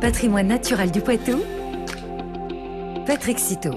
Patrimoine naturel du Poitou, Patrick Citeau.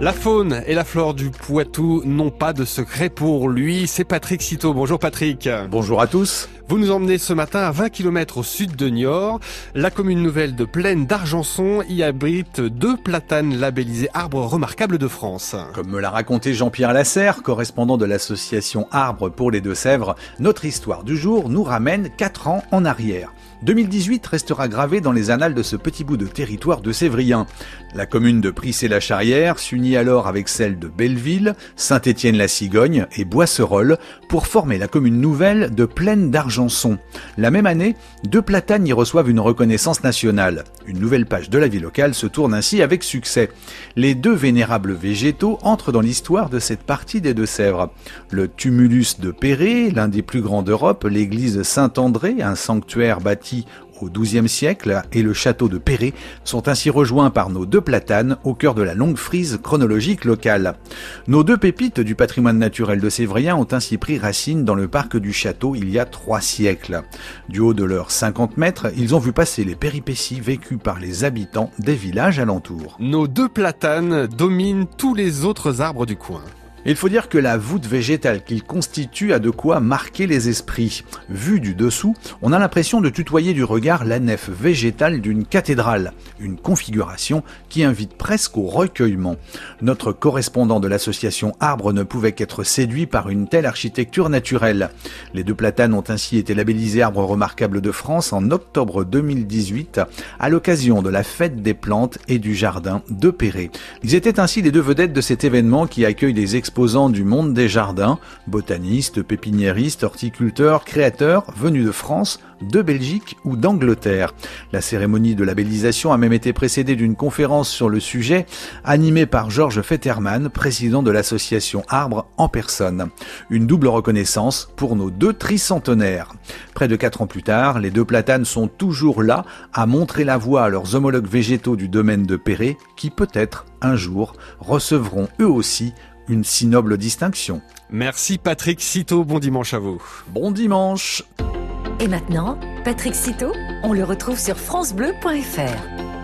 La faune et la flore du Poitou n'ont pas de secret pour lui. C'est Patrick Citeau. Bonjour Patrick. Bonjour à tous. Vous nous emmenez ce matin à 20 km au sud de Niort. La commune nouvelle de Plaine d'Argenson y abrite deux platanes labellisés arbres remarquables de France. Comme me l'a raconté Jean-Pierre Lasserre, correspondant de l'association Arbres pour les Deux-Sèvres, notre histoire du jour nous ramène 4 ans en arrière. 2018 restera gravé dans les annales de ce petit bout de territoire de Sévrien. La commune de Prissé-la-Charrière s'unit alors avec celle de Belleville, Saint-Étienne-la-Cigogne et Boisserolles pour former la commune nouvelle de Plaine d'Argenson. La même année, deux platanes y reçoivent une reconnaissance nationale. Une nouvelle page de la vie locale se tourne ainsi avec succès. Les deux vénérables végétaux entrent dans l'histoire de cette partie des Deux-Sèvres. Le tumulus de Perret, l'un des plus grands d'Europe, l'église Saint-André, un sanctuaire bâti au XIIe siècle et le château de Perret sont ainsi rejoints par nos deux platanes au cœur de la longue frise chronologique locale. Nos deux pépites du patrimoine naturel de Sévrien ont ainsi pris racine dans le parc du château il y a trois siècles. Du haut de leurs 50 mètres, ils ont vu passer les péripéties vécues par les habitants des villages alentours. Nos deux platanes dominent tous les autres arbres du coin. Il faut dire que la voûte végétale qu'il constitue a de quoi marquer les esprits. Vu du dessous, on a l'impression de tutoyer du regard la nef végétale d'une cathédrale, une configuration qui invite presque au recueillement. Notre correspondant de l'association Arbre ne pouvait qu'être séduit par une telle architecture naturelle. Les deux platanes ont ainsi été labellisés arbres remarquables de France en octobre 2018 à l'occasion de la fête des plantes et du jardin de Perret. Ils étaient ainsi les deux vedettes de cet événement qui accueille des expositions du monde des jardins, botanistes, pépiniéristes, horticulteurs, créateurs venus de France, de Belgique ou d'Angleterre. La cérémonie de labellisation a même été précédée d'une conférence sur le sujet animée par Georges Fetterman, président de l'association Arbre en personne. Une double reconnaissance pour nos deux tricentenaires. Près de quatre ans plus tard, les deux platanes sont toujours là à montrer la voie à leurs homologues végétaux du domaine de Perret qui peut-être un jour recevront eux aussi une si noble distinction. Merci Patrick Citeau, bon dimanche à vous. Bon dimanche Et maintenant, Patrick Citeau, on le retrouve sur francebleu.fr.